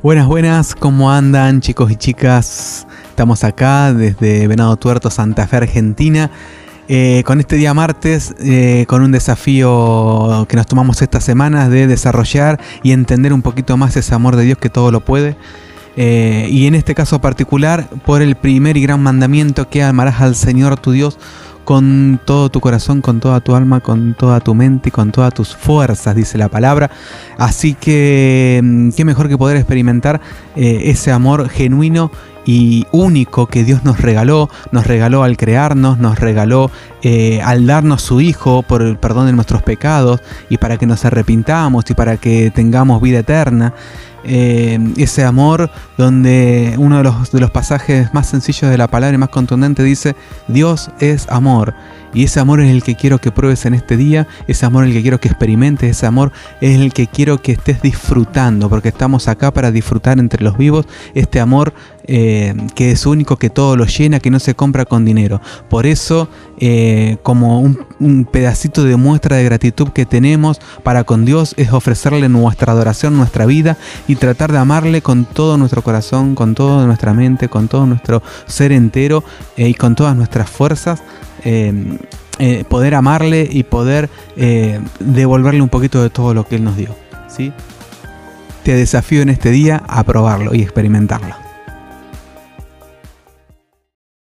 Buenas, buenas, ¿cómo andan chicos y chicas? Estamos acá desde Venado Tuerto, Santa Fe, Argentina, eh, con este día martes, eh, con un desafío que nos tomamos esta semana de desarrollar y entender un poquito más ese amor de Dios que todo lo puede. Eh, y en este caso particular, por el primer y gran mandamiento que amarás al Señor tu Dios con todo tu corazón, con toda tu alma, con toda tu mente y con todas tus fuerzas, dice la palabra. Así que, mm, qué mejor que poder experimentar eh, ese amor genuino y único que Dios nos regaló, nos regaló al crearnos, nos regaló eh, al darnos su Hijo por el perdón de nuestros pecados y para que nos arrepintamos y para que tengamos vida eterna. Eh, ese amor donde uno de los, de los pasajes más sencillos de la palabra y más contundente dice, Dios es amor. Y ese amor es el que quiero que pruebes en este día, ese amor es el que quiero que experimentes, ese amor es el que quiero que estés disfrutando, porque estamos acá para disfrutar entre los vivos este amor eh, que es único, que todo lo llena, que no se compra con dinero. Por eso, eh, como un, pedacito de muestra de gratitud que tenemos para con Dios, es ofrecerle nuestra adoración, nuestra vida y tratar de amarle con todo nuestro corazón, con toda nuestra mente, con todo nuestro ser entero eh, y con todas nuestras fuerzas. Poder amarle y poder devolverle un poquito de todo lo que Él nos dio. ¿sí? Te desafío en este día a probarlo y experimentarlo.